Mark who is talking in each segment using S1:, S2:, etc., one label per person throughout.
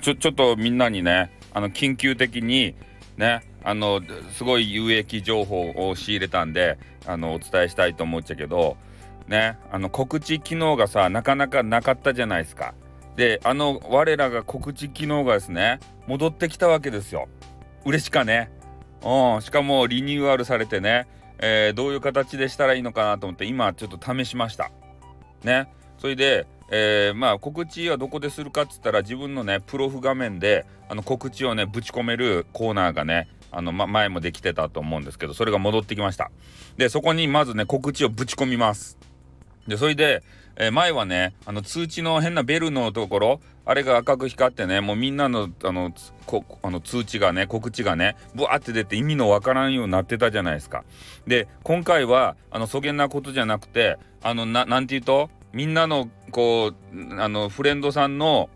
S1: ちょちょっとみんなにねあの緊急的にねあのすごい有益情報を仕入れたんであのお伝えしたいと思っちゃうけどねあの告知機能がさなかなかなかったじゃないですか。であの我らが告知機能がですね戻ってきたわけですよ。嬉しかね。うん、しかもリニューアルされてね、えー、どういう形でしたらいいのかなと思って今ちょっと試しました。ね。それで、えー、まあ告知はどこでするかっつったら自分のねプロフ画面であの告知をねぶち込めるコーナーがねあの、ま、前もできてたと思うんですけどそれが戻ってきました。でそこにまずね告知をぶち込みます。でそれで、えー、前はねあの通知の変なベルのところあれが赤く光ってねもうみんなのあのこあの通知がね告知がねブワーって出て意味のわからんようになってたじゃないですか。で今回はあのそげんなことじゃなくてあのななんて言うと？みんなのこうあのフレンドさんの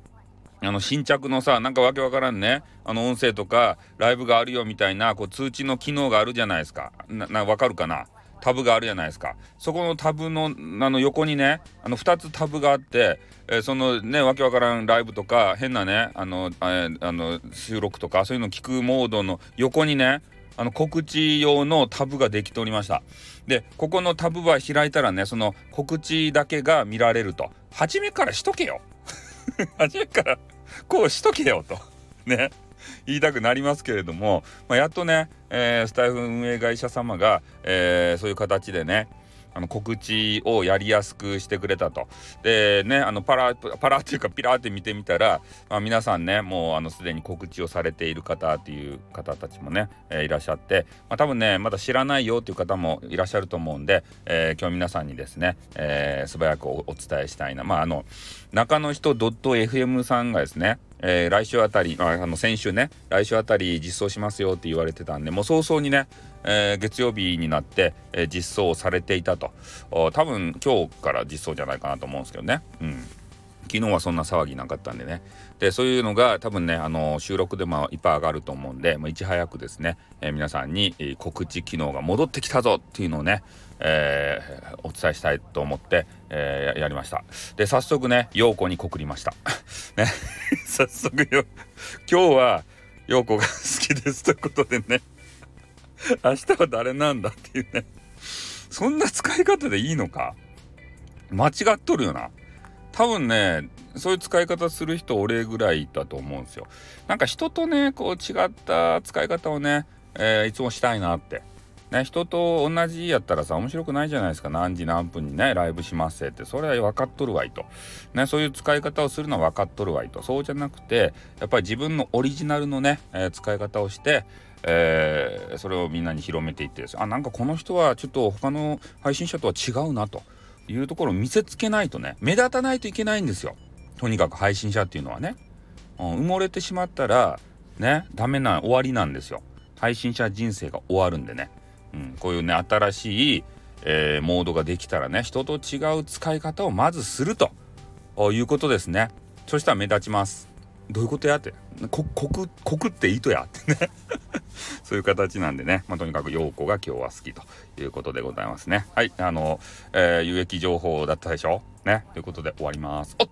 S1: あの新着のさなんかわけわからんね。あの音声とかライブがあるよみたいなこう通知の機能があるじゃないですか。なわかるかな？タブがあるじゃないですか。そこのタブのあの横にねあの2つタブがあって、えー、そのねわけわからんライブとか変なねあのあの収録とかそういうの聞くモードの横にねあの告知用のタブができておりました。でここのタブは開いたらねその告知だけが見られると。初めからしとけよ。初めからこうしとけよと。ね。言いたくなりますけれども、まあ、やっとね、えー、スタイフ運営会社様が、えー、そういう形でねあの告知をやりやすくしてくれたと。でねあのパラパラっていうかピラーって見てみたら、まあ、皆さんねもうあのすでに告知をされている方っていう方たちもね、えー、いらっしゃって、まあ、多分ねまだ知らないよっていう方もいらっしゃると思うんで、えー、今日皆さんにですね、えー、素早くお伝えしたいなまああの中の人 .fm さんがですねえー、来週あたりああの先週ね来週あたり実装しますよって言われてたんでもう早々にね、えー、月曜日になって、えー、実装されていたと。多分今日から実装じゃないかなと思うんですけどね。うん。昨日はそんな騒ぎなかったんでね。でそういうのが多分ねあの収録でもいっぱい上がると思うんで、まあ、いち早くですね、え、皆さんに、え、告知機能が戻ってきたぞっていうのをね、えー、お伝えしたいと思って、えやりました。で早速ね陽子に告りました。ね。早速よ今日は陽子が好きですということでね。明日は誰なんだっていうね。そんな使い方でいいのか？間違っとるよな。多分ねそういう使い方する人俺ぐらいだと思うんですよ。なんか人とねこう違った使い方をね、えー、いつもしたいなって。ね人と同じやったらさ面白くないじゃないですか。何時何分にねライブしますせって。それは分かっとるわいと。ねそういう使い方をするのは分かっとるわいと。そうじゃなくてやっぱり自分のオリジナルのね、えー、使い方をしてえー、それをみんなに広めていってあなんかこの人はちょっと他の配信者とは違うなと。いうところを見せつけないとね目立たないといけないんですよ。とにかく配信者っていうのはね、うん、埋もれてしまったらねダメな終わりなんですよ。配信者人生が終わるんでね、うん、こういうね新しい、えー、モードができたらね人と違う使い方をまずするということですね。そしたら目立ちます。どういうことやって。こくこくって糸や。ってね。そういう形なんでね、まあ、とにかく陽子が今日は好きということでございますね。はいあの、えー、有益情報だったでしょ？ね。ということで終わります。おっ